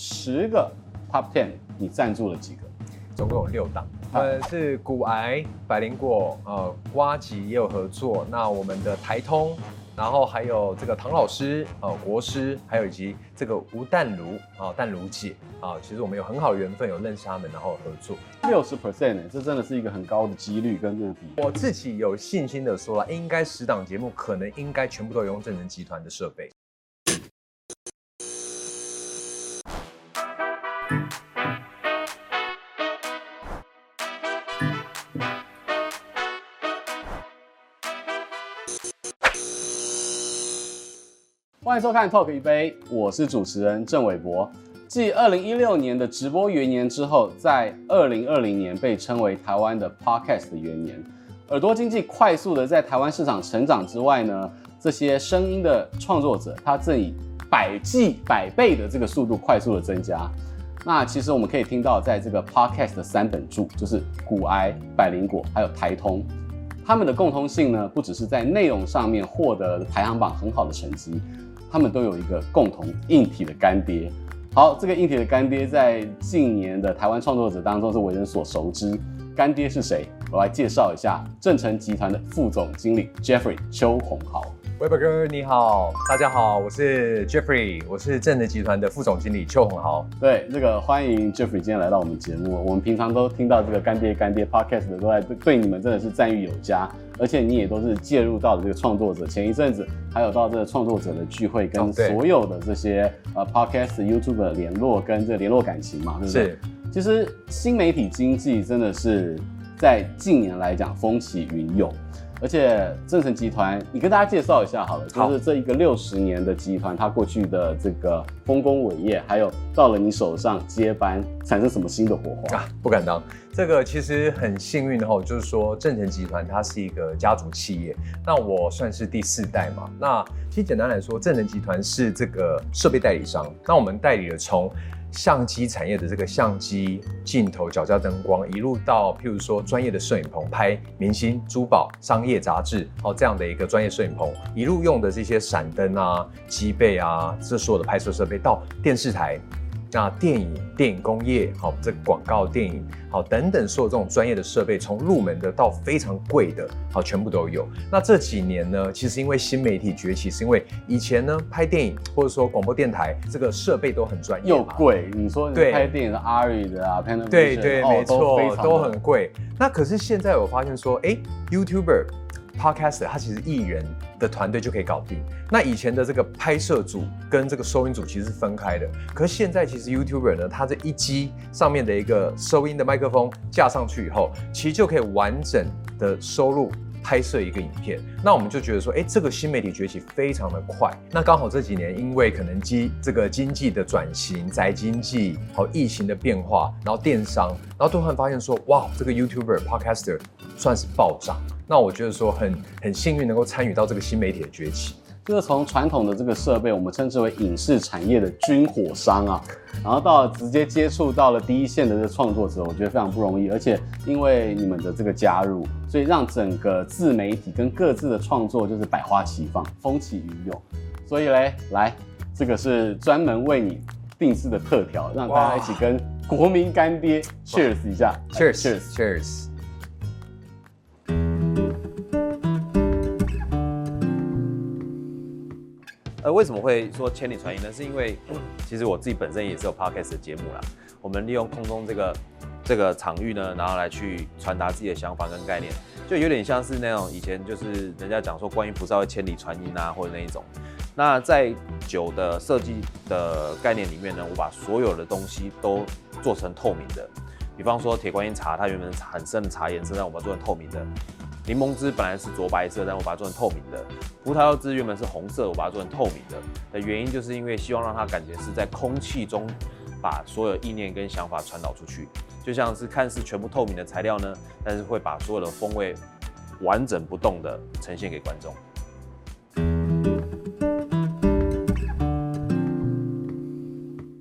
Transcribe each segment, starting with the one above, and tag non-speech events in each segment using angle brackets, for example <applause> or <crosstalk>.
十个 Top Ten，你赞助了几个？总共有六档。呃，是骨癌、百灵果，呃，瓜吉也有合作。那我们的台通。然后还有这个唐老师啊、呃，国师，还有以及这个吴淡如啊，淡如姐啊，其实我们有很好的缘分，有认识他们，然后合作六十 percent，这真的是一个很高的几率跟目的。我自己有信心的说了，应该十档节目可能应该全部都用正成集团的设备。欢迎收看 Talk 一杯，我是主持人郑伟博。继二零一六年的直播元年之后，在二零二零年被称为台湾的 Podcast 的元年。耳朵经济快速的在台湾市场成长之外呢，这些声音的创作者，他正以百计百倍的这个速度快速的增加。那其实我们可以听到，在这个 Podcast 的三本柱，就是股癌、百灵果还有台通，他们的共通性呢，不只是在内容上面获得排行榜很好的成绩。他们都有一个共同硬体的干爹。好，这个硬体的干爹在近年的台湾创作者当中是为人所熟知。干爹是谁？我来介绍一下，正成集团的副总经理 Jeffrey 邱宏豪。伟博哥你好，大家好，我是 Jeffrey，我是正德集团的副总经理邱宏豪。对，那个欢迎 Jeffrey 今天来到我们节目。我们平常都听到这个干爹干爹 Podcast 的都在对你们真的是赞誉有加。而且你也都是介入到了这个创作者，前一阵子还有到这个创作者的聚会，跟所有的这些呃 Podcast、YouTube 的联络跟这个联络感情嘛，对不对？是。其实新媒体经济真的是在近年来讲风起云涌。而且正成集团，你跟大家介绍一下好了，就是这一个六十年的集团，它过去的这个丰功伟业，还有到了你手上接班，产生什么新的火花啊？不敢当，这个其实很幸运的哈，就是说正成集团它是一个家族企业，那我算是第四代嘛。那其实简单来说，正成集团是这个设备代理商，那我们代理了从。相机产业的这个相机镜头、脚架灯光，一路到譬如说专业的摄影棚拍明星、珠宝、商业杂志，哦这样的一个专业摄影棚，一路用的这些闪灯啊、机背啊，这所有的拍摄设备到电视台。那电影、电影工业，好，这广告电影，好，等等，所有这种专业的设备，从入门的到非常贵的，好，全部都有。那这几年呢，其实因为新媒体崛起，是因为以前呢拍电影或者说广播电台，这个设备都很专业，又贵。你说你拍电影的 ARRI 的啊，对对，没错，都很贵。那可是现在我发现说，哎，YouTuber。Podcaster 他其实艺人的团队就可以搞定。那以前的这个拍摄组跟这个收音组其实是分开的。可是现在其实 YouTuber 呢，他这一机上面的一个收音的麦克风架上去以后，其实就可以完整的收录拍摄一个影片。那我们就觉得说，哎，这个新媒体崛起非常的快。那刚好这几年因为可能经这个经济的转型、宅经济，还有疫情的变化，然后电商，然后突然发现说，哇，这个 YouTuber Podcaster 算是暴涨。那我觉得说很很幸运能够参与到这个新媒体的崛起，就是从传统的这个设备，我们称之为影视产业的军火商啊，然后到了直接接触到了第一线的这个创作者，我觉得非常不容易。而且因为你们的这个加入，所以让整个自媒体跟各自的创作就是百花齐放，风起云涌。所以嘞，来，这个是专门为你定制的特调，让大家一起跟国民干爹 cheers 一下，cheers cheers cheers。呃，为什么会说千里传音呢？是因为其实我自己本身也是有 podcast 的节目啦。我们利用空中这个这个场域呢，然后来去传达自己的想法跟概念，就有点像是那种以前就是人家讲说观音菩萨会千里传音啊，或者那一种。那在酒的设计的概念里面呢，我把所有的东西都做成透明的。比方说铁观音茶，它原本很深的茶颜色，但我把它做成透明的。柠檬汁本来是浊白色，但我把它做成透明的。葡萄柚汁原本是红色，我把它做成透明的。的原因就是因为希望让它感觉是在空气中把所有意念跟想法传导出去，就像是看似全部透明的材料呢，但是会把所有的风味完整不动的呈现给观众。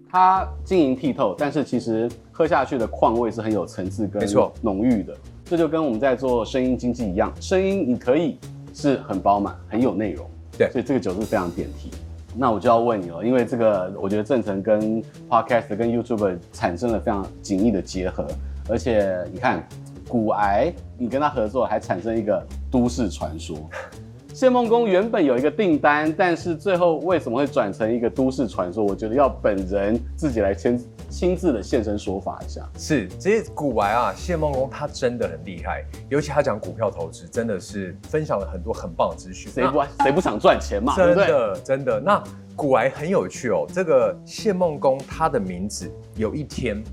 它晶莹剔透，但是其实喝下去的矿味是很有层次跟浓郁的。这就跟我们在做声音经济一样，声音你可以是很饱满、很有内容，对，所以这个酒是非常点题。那我就要问你了，因为这个我觉得正成跟 Podcast 跟 YouTube 产生了非常紧密的结合，而且你看，骨癌你跟他合作还产生一个都市传说。谢孟恭原本有一个订单，但是最后为什么会转成一个都市传说？我觉得要本人自己来亲亲自的现身说法一下。是，其实股癌啊，谢孟恭他真的很厉害，尤其他讲股票投资，真的是分享了很多很棒的资讯。谁不谁不想赚钱嘛？真的真的。那股癌很有趣哦，这个谢梦公他的名字有一天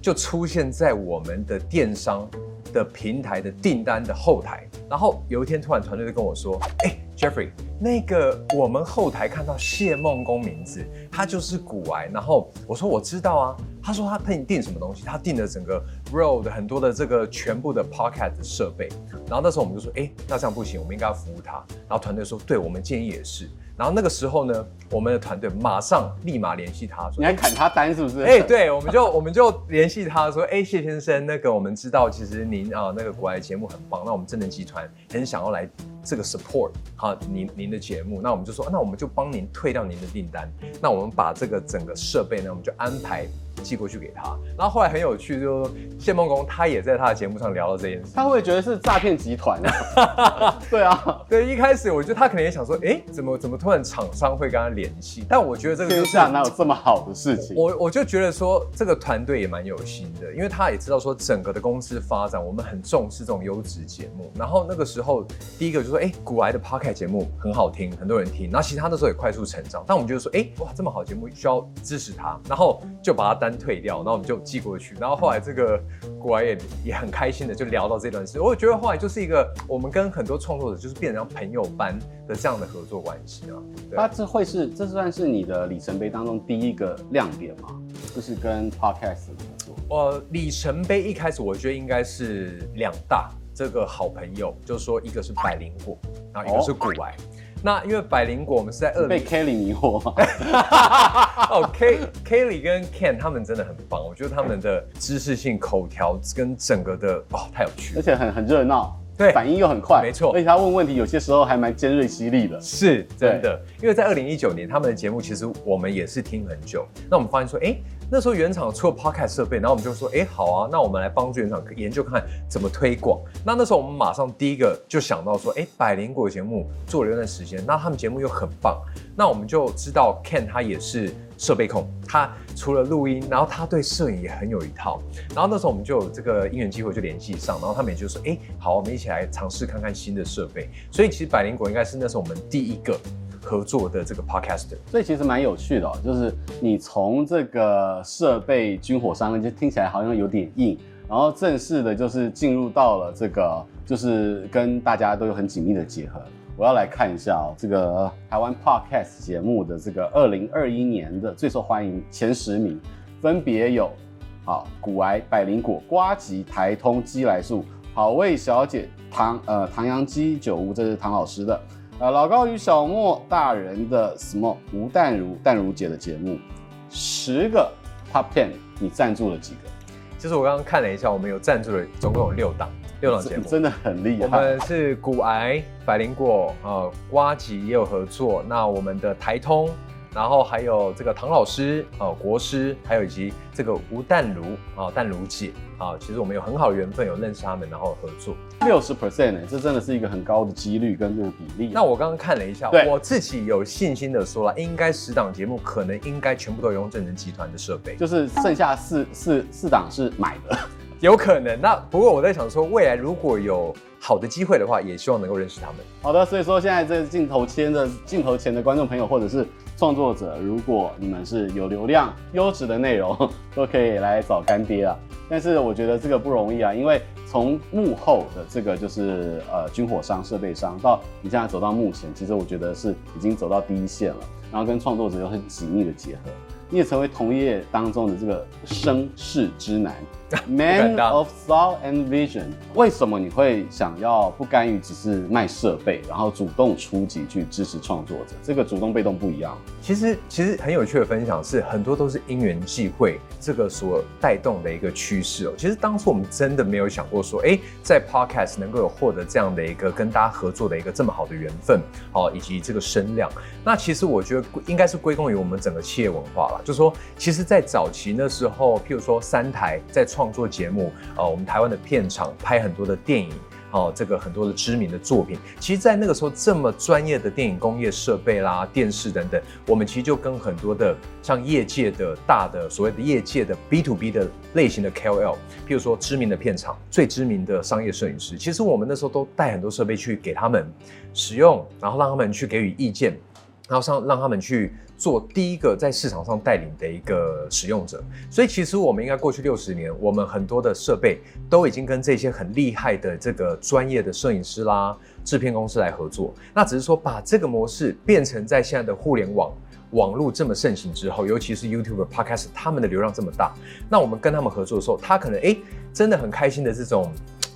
就出现在我们的电商的平台的订单的后台。然后有一天，突然团队就跟我说：“哎，Jeffrey，那个我们后台看到谢梦工名字，他就是骨癌。”然后我说：“我知道啊。”他说：“他订订什么东西？他订了整个 Road 很多的这个全部的 Podcast 设备。”然后那时候我们就说：“哎，那这样不行，我们应该要服务他。”然后团队说：“对，我们建议也是。”然后那个时候呢，我们的团队马上立马联系他说：“你还砍他单是不是？”哎，对，我们就 <laughs> 我们就联系他说：“哎，谢先生，那个我们知道，其实您啊那个国外节目很棒，那我们正能集团很想要来这个 support 好您您的节目，那我们就说，那我们就帮您退掉您的订单，那我们把这个整个设备呢，我们就安排。”寄过去给他，然后后来很有趣，就是谢梦工他也在他的节目上聊到这件事，他会觉得是诈骗集团啊？<laughs> 对啊，对，一开始我觉得他可能也想说，哎，怎么怎么突然厂商会跟他联系？但我觉得这个天下哪有这么好的事情？我我就觉得说这个团队也蛮有心的，因为他也知道说整个的公司发展，我们很重视这种优质节目。然后那个时候第一个就说，哎，古埃的 Podcast 节目很好听，很多人听。然后其他的时候也快速成长，但我们觉得说，哎，哇，这么好节目需要支持他，然后就把他单。退掉，然后我们就寄过去，然后后来这个股癌也也很开心的就聊到这段事，我觉得后来就是一个我们跟很多创作者就是变成朋友般的这样的合作关系啊。它这会是这算是你的里程碑当中第一个亮点吗？就是跟 Podcast 的合作。呃，里程碑一开始我觉得应该是两大这个好朋友，就是说一个是百灵果，然后一个是古癌。哦那因为百灵果，我们是在二被 Kelly 迷惑吗？<laughs> 哦，K Kelly 跟 Ken 他们真的很棒，我觉得他们的知识性口条跟整个的哦太有趣了，而且很很热闹，对，反应又很快，没错，而且他问问题有些时候还蛮尖锐犀利的，是真的。因为在二零一九年他们的节目其实我们也是听很久，那我们发现说，哎。那时候原厂出了 Podcast 设备，然后我们就说，哎，好啊，那我们来帮助原厂研究看看怎么推广。那那时候我们马上第一个就想到说，哎，百灵果节目做了一段时间，那他们节目又很棒，那我们就知道 Ken 他也是设备控，他除了录音，然后他对摄影也很有一套。然后那时候我们就有这个因缘机会就联系上，然后他们也就说，哎，好，我们一起来尝试看看新的设备。所以其实百灵果应该是那时候我们第一个。合作的这个 podcaster，所以其实蛮有趣的，就是你从这个设备军火商，就听起来好像有点硬，然后正式的就是进入到了这个，就是跟大家都有很紧密的结合。我要来看一下哦，这个台湾 podcast 节目的这个二零二一年的最受欢迎前十名，分别有啊，股癌、百灵果、瓜吉、台通、鸡来素、好味小姐、唐呃唐阳鸡酒屋，这是唐老师的。呃，老高与小莫大人的 Small 吴淡如淡如姐的节目，十个 Top Ten，你赞助了几个？其实我刚刚看了一下，我们有赞助了，总共有六档，六档节目，真的很厉害。我们是骨癌、百灵果，呃，瓜吉也有合作。那我们的台通。然后还有这个唐老师啊，国师，还有以及这个吴淡如啊，淡如姐啊，其实我们有很好的缘分，有认识他们，然后合作六十 percent 呢，这真的是一个很高的几率跟这个比例。那我刚刚看了一下，我自己有信心的说了，应该十档节目可能应该全部都用正能集团的设备，就是剩下四四四档是买的，有可能。那不过我在想说，未来如果有好的机会的话，也希望能够认识他们。好的，所以说现在这镜头前的镜头前的观众朋友，或者是。创作者，如果你们是有流量、优质的内容，都可以来找干爹啊。但是我觉得这个不容易啊，因为从幕后的这个就是呃军火商、设备商，到你现在走到目前，其实我觉得是已经走到第一线了。然后跟创作者有很紧密的结合，你也成为同业当中的这个声势之男。<laughs> Man of thought and vision，为什么你会想要不甘于只是卖设备，然后主动出击去支持创作者？这个主动被动不一样。其实其实很有趣的分享是，很多都是因缘际会这个所带动的一个趋势哦。其实当初我们真的没有想过说，哎，在 Podcast 能够有获得这样的一个跟大家合作的一个这么好的缘分，哦，以及这个声量。那其实我觉得应该是归功于我们整个企业文化了，就是说，其实，在早期那时候，譬如说三台在创作节目，呃，我们台湾的片场拍很多的电影，哦，这个很多的知名的作品，其实，在那个时候这么专业的电影工业设备啦、电视等等，我们其实就跟很多的像业界的大的所谓的业界的 B to B 的类型的 KOL，譬如说知名的片场、最知名的商业摄影师，其实我们那时候都带很多设备去给他们使用，然后让他们去给予意见，然后让让他们去。做第一个在市场上带领的一个使用者，所以其实我们应该过去六十年，我们很多的设备都已经跟这些很厉害的这个专业的摄影师啦、制片公司来合作。那只是说把这个模式变成在现在的互联网网络这么盛行之后，尤其是 YouTube、Podcast，他们的流量这么大，那我们跟他们合作的时候，他可能诶真的很开心的这种。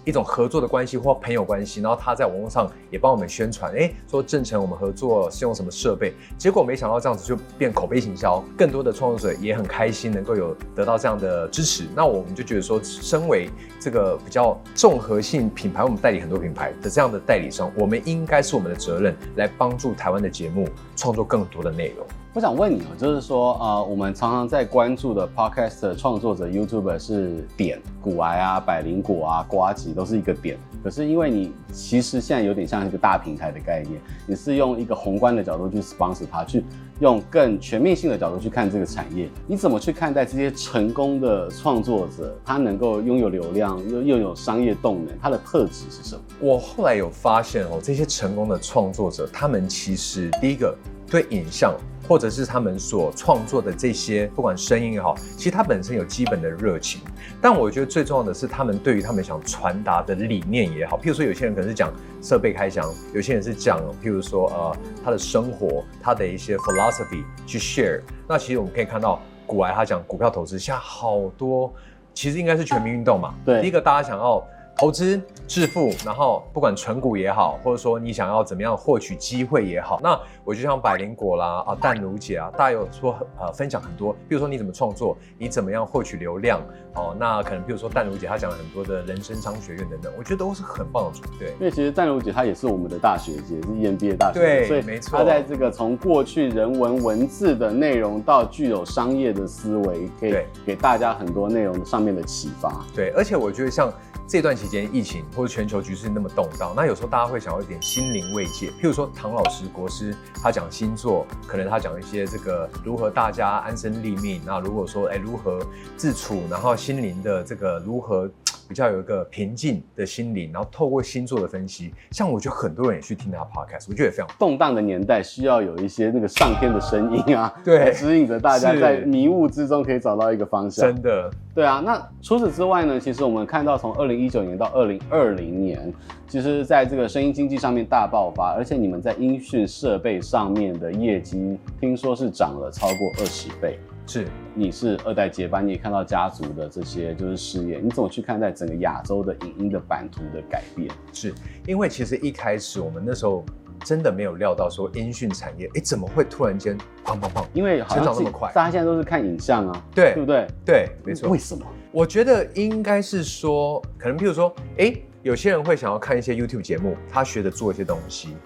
一种合作的关系或朋友关系，然后他在网络上也帮我们宣传，哎，说正成我们合作是用什么设备，结果没想到这样子就变口碑行销，更多的创作者也很开心能够有得到这样的支持，那我们就觉得说，身为这个比较综合性品牌，我们代理很多品牌的这样的代理商，我们应该是我们的责任来帮助台湾的节目创作更多的内容。我想问你哦，就是说，呃，我们常常在关注的 Podcast 创作者，YouTube 是点股癌啊、百灵果啊、瓜吉都是一个点。可是因为你其实现在有点像一个大平台的概念，你是用一个宏观的角度去 sponsor 它，去用更全面性的角度去看这个产业。你怎么去看待这些成功的创作者？他能够拥有流量，又又有商业动能，他的特质是什么？我后来有发现哦，这些成功的创作者，他们其实第一个对影像。或者是他们所创作的这些，不管声音也好，其实他本身有基本的热情。但我觉得最重要的是，他们对于他们想传达的理念也好，譬如说有些人可能是讲设备开箱，有些人是讲，譬如说呃他的生活，他的一些 philosophy 去 share。那其实我们可以看到，股癌他讲股票投资，现在好多其实应该是全民运动嘛。对，第一个大家想要。投资致富，然后不管存股也好，或者说你想要怎么样获取机会也好，那我就像百灵果啦啊，淡如姐啊，大家有说呃分享很多，比如说你怎么创作，你怎么样获取流量哦，那可能比如说淡如姐她讲了很多的人生商学院等等，我觉得都是很棒的组队。因为其实淡如姐她也是我们的大学姐，是 EMBA 大学对，所以没错，她在这个从过去人文文字的内容到具有商业的思维，可以给大家很多内容上面的启发。对，而且我觉得像。这段期间，疫情或者全球局势那么动荡，那有时候大家会想要一点心灵慰藉。譬如说，唐老师国师他讲星座，可能他讲一些这个如何大家安身立命。那如果说哎如何自处，然后心灵的这个如何。比较有一个平静的心灵，然后透过星座的分析，像我觉得很多人也去听他 podcast，我觉得也非常动荡的年代，需要有一些那个上天的声音啊，<laughs> 对，指引着大家在迷雾之中可以找到一个方向。真的，对啊。那除此之外呢？其实我们看到从二零一九年到二零二零年，其实在这个声音经济上面大爆发，而且你们在音讯设备上面的业绩，听说是涨了超过二十倍。是，你是二代接班，你也看到家族的这些就是事业，你怎么去看待整个亚洲的影音的版图的改变？是因为其实一开始我们那时候真的没有料到说音讯产业，哎，怎么会突然间砰砰砰？因为好像成长那么快，大家现在都是看影像啊，对，对不对？对，没错。为什么？我觉得应该是说，可能譬如说，哎，有些人会想要看一些 YouTube 节目，他学着做一些东西，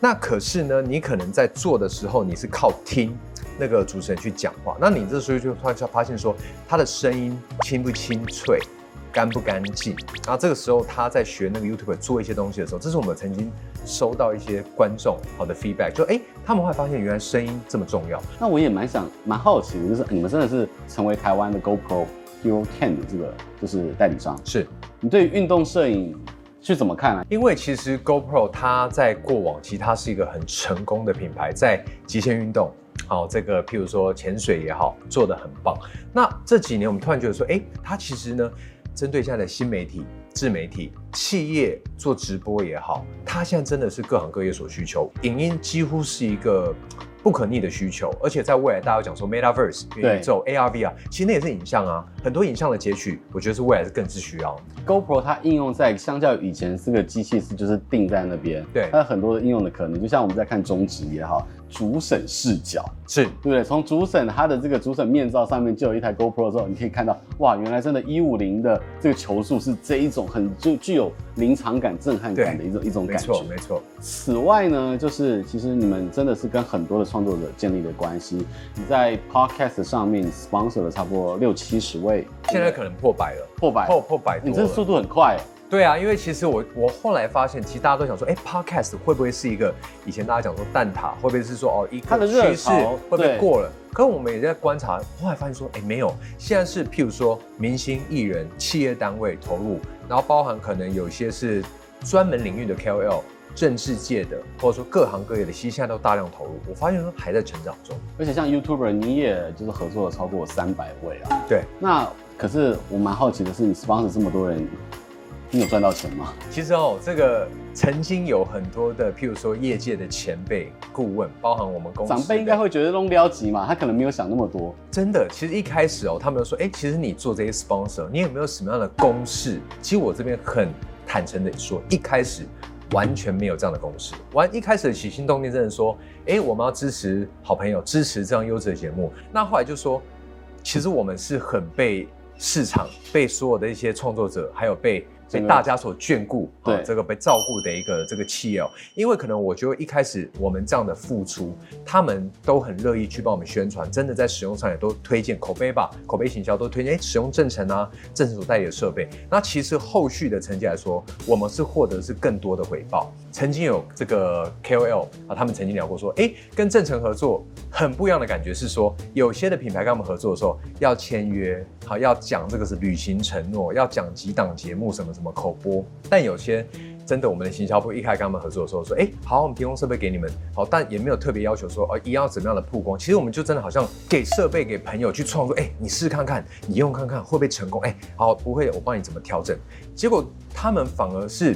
那可是呢，你可能在做的时候，你是靠听。那个主持人去讲话，那你这时候就突然发现说，他的声音清不清脆，干不干净。然后这个时候他在学那个 YouTube 做一些东西的时候，这是我们曾经收到一些观众好的 feedback，就哎，他们会发现原来声音这么重要。那我也蛮想蛮好奇的，就是你们真的是成为台湾的 GoPro Hero 10的这个就是代理商，是你对于运动摄影是怎么看啊？因为其实 GoPro 它在过往其实它是一个很成功的品牌，在极限运动。好，这个譬如说潜水也好，做的很棒。那这几年我们突然觉得说，哎，它其实呢，针对现在的新媒体、自媒体、企业做直播也好，它现在真的是各行各业所需求。影音几乎是一个不可逆的需求，而且在未来大家讲说 Metaverse 元宇宙 AR VR，其实那也是影像啊，很多影像的截取，我觉得是未来是更是需要。GoPro 它应用在相较于以前是个机器是就是定在那边，对，它有很多的应用的可能，就像我们在看中指也好。主审视角是，对不对？从主审他的这个主审面罩上面就有一台 GoPro 之后，你可以看到，哇，原来真的150的这个球速是这一种很就具有临场感、震撼感的一种一种感觉。没错，没错。此外呢，就是其实你们真的是跟很多的创作者建立了关系。你在 Podcast 上面 sponsor 了差不多六七十位，现在可能破百了，破百，破破百。你这速度很快。对啊，因为其实我我后来发现，其实大家都想说，哎，Podcast 会不会是一个以前大家讲说蛋挞，会不会是说哦一个趋势会不会过了？可我们也在观察，后来发现说，哎，没有，现在是譬如说明星艺人、企业单位投入，然后包含可能有些是专门领域的 KOL、政治界的，或者说各行各业的，其实现在都大量投入。我发现说还在成长中，而且像 YouTuber，你也就是合作了超过三百位啊。对，那可是我蛮好奇的是，你 sponsor 这么多人。你有赚到钱吗？其实哦，这个曾经有很多的，譬如说业界的前辈顾问，包含我们公司长辈，应该会觉得弄标级嘛，他可能没有想那么多。真的，其实一开始哦，他们就说，哎，其实你做这些 sponsor，你有没有什么样的公式？其实我这边很坦诚的说，一开始完全没有这样的公式。完一开始的起心动念，真的说，哎，我们要支持好朋友，支持这样优质的节目。那后来就说，其实我们是很被市场、被所有的一些创作者，还有被。被大家所眷顾，对、哦、这个被照顾的一个这个企业哦，因为可能我觉得一开始我们这样的付出，他们都很乐意去帮我们宣传，真的在使用上也都推荐口碑吧，口碑行销都推荐，哎，使用正成啊，正成所代理的设备，那其实后续的成绩来说，我们是获得是更多的回报。曾经有这个 KOL 啊，他们曾经聊过说，哎，跟正成合作很不一样的感觉是说，有些的品牌跟我们合作的时候要签约，好要讲这个是履行承诺，要讲几档节目什么什么口播，但有些真的我们的行销部一开始跟他们合作的时候说，哎，好，我们提供设备给你们，好，但也没有特别要求说哦一定要怎么样的曝光，其实我们就真的好像给设备给朋友去创作，哎，你试看看，你用看看会不会成功，哎，好，不会，我帮你怎么调整，结果他们反而是。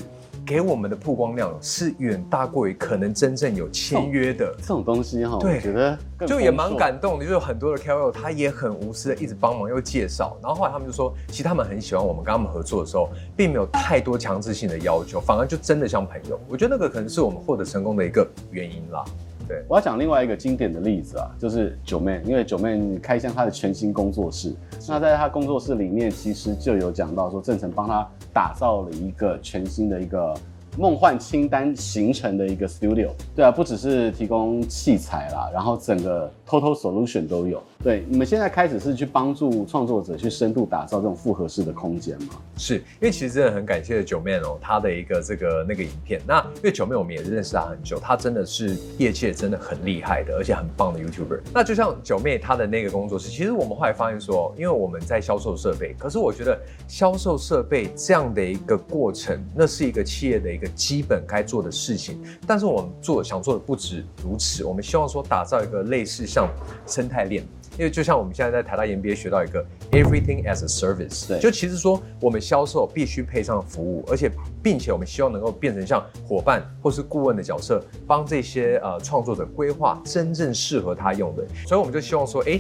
给我们的曝光量是远大过于可能真正有签约的这种东西哈，对，我觉得就也蛮感动的，就是很多的 KOL 他也很无私的一直帮忙又介绍，然后后来他们就说，其实他们很喜欢我们跟他们合作的时候，并没有太多强制性的要求，反而就真的像朋友。我觉得那个可能是我们获得成功的一个原因啦。对，我要讲另外一个经典的例子啊，就是九妹因为九妹开箱她的全新工作室，那在她工作室里面其实就有讲到说，郑成帮她。打造了一个全新的一个。梦幻清单形成的一个 studio，对啊，不只是提供器材啦，然后整个 total solution 都有。对，你们现在开始是去帮助创作者去深度打造这种复合式的空间吗？是因为其实真的很感谢九妹哦，他的一个这个那个影片。那因为九妹我们也认识他很久，他真的是业界真的很厉害的，而且很棒的 YouTuber。那就像九妹她的那个工作室，其实我们后来发现说，因为我们在销售设备，可是我觉得销售设备这样的一个过程，那是一个企业的一个。基本该做的事情，但是我们做想做的不止如此。我们希望说打造一个类似像生态链，因为就像我们现在在台大 MBA 学到一个 Everything as a Service，对，就其实说我们销售必须配上服务，而且并且我们希望能够变成像伙伴或是顾问的角色，帮这些呃创作者规划真正适合他用的。所以我们就希望说，哎，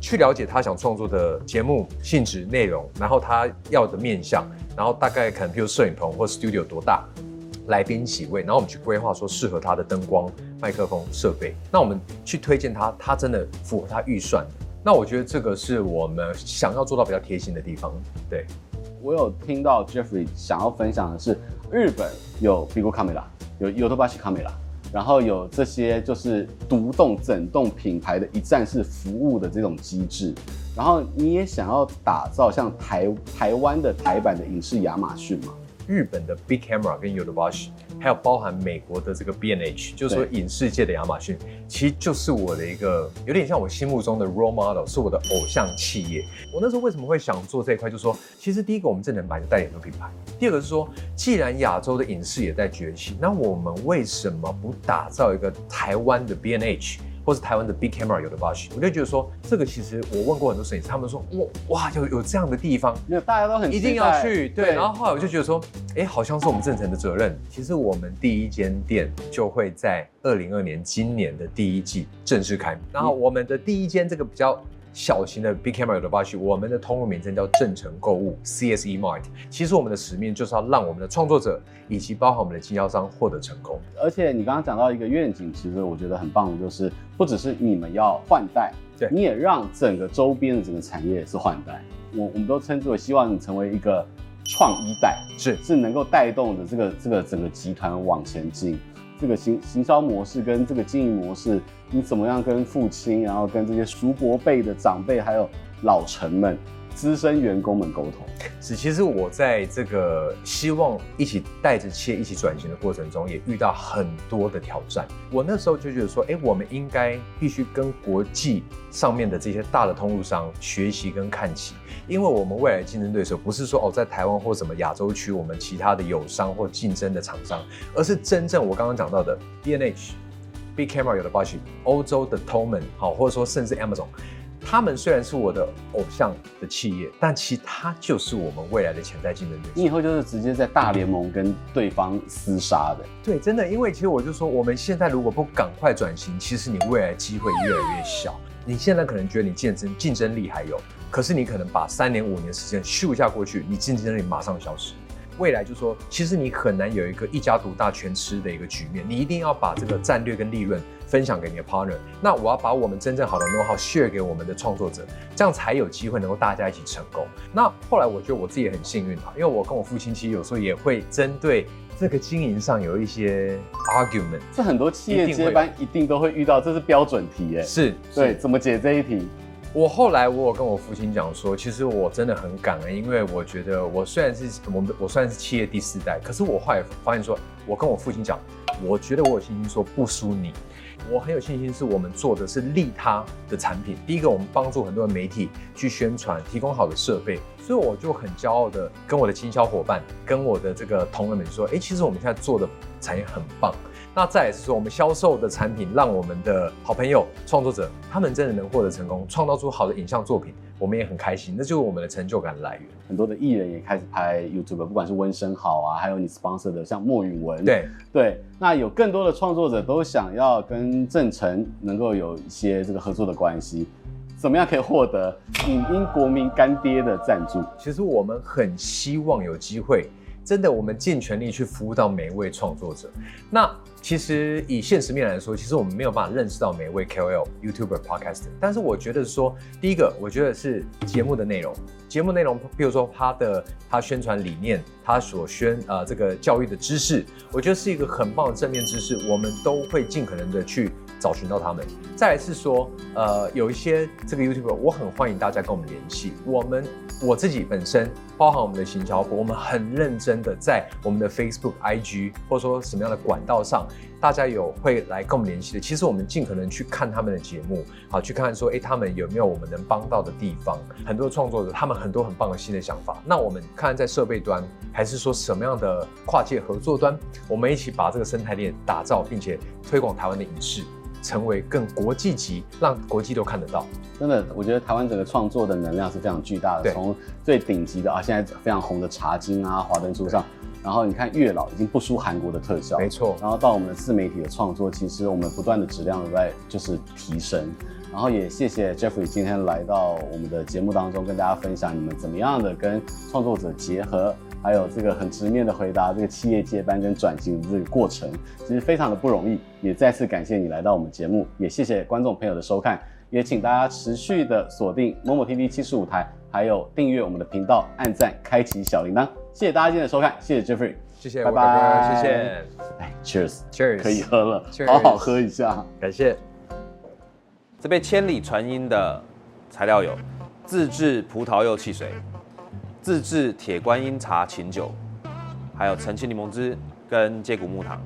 去了解他想创作的节目性质内容，然后他要的面向，然后大概可能比如摄影棚或 studio 多大。来宾几位，然后我们去规划说适合他的灯光、麦克风、设备。那我们去推荐他，他真的符合他预算。那我觉得这个是我们想要做到比较贴心的地方。对，我有听到 Jeffrey 想要分享的是，日本有 Bigo Camera，有 Yodobashi Camera，然后有这些就是独栋整栋品牌的一站式服务的这种机制。然后你也想要打造像台台湾的台版的影视亚马逊吗？日本的 Big Camera 跟 Yodobashi，还有包含美国的这个 B&H，就是说影视界的亚马逊，其实就是我的一个有点像我心目中的 role model，是我的偶像企业。我那时候为什么会想做这一块？就是说，其实第一个我们正成本来就代理很多品牌，第二个是说，既然亚洲的影视也在崛起，那我们为什么不打造一个台湾的 B&H？或是台湾的 Big Camera 有的 Yodobashi，我就觉得说这个其实我问过很多摄影师，他们说哇哇有有这样的地方，那大家都很一定要去。对，对然后后来我就觉得说，哎，好像是我们正成的责任。其实我们第一间店就会在二零二年今年的第一季正式开，然后我们的第一间这个比较。小型的 Big Camera Yodobashi，我们的通路名称叫正诚购物 CSE Mart。其实我们的使命就是要让我们的创作者以及包含我们的经销商获得成功。而且你刚刚讲到一个愿景，其实我觉得很棒的，就是不只是你们要换代，对，你也让整个周边的整个产业也是换代。我我们都称之为希望你成为一个创一代，是是能够带动的这个这个整个集团往前进。这个行行销模式跟这个经营模式，你怎么样跟父亲，然后跟这些叔伯辈的长辈，还有老臣们、资深员工们沟通？是，其实我在这个希望一起带着企业一起转型的过程中，也遇到很多的挑战。我那时候就觉得说，哎，我们应该必须跟国际上面的这些大的通路商学习跟看齐。因为我们未来竞争对手不是说哦，在台湾或什么亚洲区，我们其他的友商或竞争的厂商，而是真正我刚刚讲到的 B&H、Big Camera 有的关系欧洲的 Toman，好，或者说甚至 Amazon，他们虽然是我的偶像的企业，但其他就是我们未来的潜在竞争对手。你以后就是直接在大联盟跟对方厮杀的。对，真的，因为其实我就说，我们现在如果不赶快转型，其实你未来机会越来越小。你现在可能觉得你竞争竞争力还有。可是你可能把三年五年时间咻一下过去，你竞争力马上消失。未来就说，其实你很难有一个一家独大全吃的一个局面。你一定要把这个战略跟利润分享给你的 partner。那我要把我们真正好的 know-how share 给我们的创作者，这样才有机会能够大家一起成功。那后来我觉得我自己也很幸运啊，因为我跟我父亲其实有时候也会针对这个经营上有一些 argument。这很多企业接班一定都会遇到，这是标准题耶。是，对，怎么解这一题？我后来我有跟我父亲讲说，其实我真的很感恩，因为我觉得我虽然是我们我算是企业第四代，可是我后来发现说，我跟我父亲讲，我觉得我有信心说不输你，我很有信心是我们做的是利他的产品。第一个，我们帮助很多的媒体去宣传，提供好的设备，所以我就很骄傲的跟我的经销伙伴，跟我的这个同仁们说，哎，其实我们现在做的产业很棒。那再也是说，我们销售的产品让我们的好朋友创作者，他们真的能获得成功，创造出好的影像作品，我们也很开心，那就是我们的成就感来源。很多的艺人也开始拍 YouTube，不管是温升好啊，还有你 sponsor 的像莫允文，对对，那有更多的创作者都想要跟正成能够有一些这个合作的关系，怎么样可以获得影音国民干爹的赞助？其实我们很希望有机会。真的，我们尽全力去服务到每一位创作者。那其实以现实面来说，其实我们没有办法认识到每一位 KOL、YouTuber、Podcaster。但是我觉得说，第一个，我觉得是节目的内容。节目内容，比如说他的他宣传理念，他所宣呃这个教育的知识，我觉得是一个很棒的正面知识，我们都会尽可能的去找寻到他们。再来是说，呃，有一些这个 YouTuber，我很欢迎大家跟我们联系。我们我自己本身，包含我们的行销部，我们很认真的在我们的 Facebook、IG 或者说什么样的管道上，大家有会来跟我们联系的。其实我们尽可能去看他们的节目，好去看说，哎，他们有没有我们能帮到的地方。很多创作者，他们很多很棒的新的想法。那我们看在设备端，还是说什么样的跨界合作端，我们一起把这个生态链打造，并且推广台湾的影视。成为更国际级，让国际都看得到。真的，我觉得台湾整个创作的能量是非常巨大的。从最顶级的啊，现在非常红的茶金啊，华灯初上，然后你看月老已经不输韩国的特效，没错。然后到我们的自媒体的创作，其实我们不断的质量都在就是提升。然后也谢谢 Jeffrey 今天来到我们的节目当中，跟大家分享你们怎么样的跟创作者结合。还有这个很直面的回答，这个企业接班跟转型的这个过程，其实非常的不容易。也再次感谢你来到我们节目，也谢谢观众朋友的收看，也请大家持续的锁定 Momo TV 七十五台，还有订阅我们的频道，按赞，开启小铃铛。谢谢大家今天的收看，谢谢 Jeffrey，谢谢，拜拜，谢谢。哎，Cheers，Cheers，可以喝了，Cheers，好好喝一下，感谢。这杯千里传音的材料有自制葡萄柚汽水。自制铁观音茶琴酒，还有澄清柠檬汁跟接骨木糖。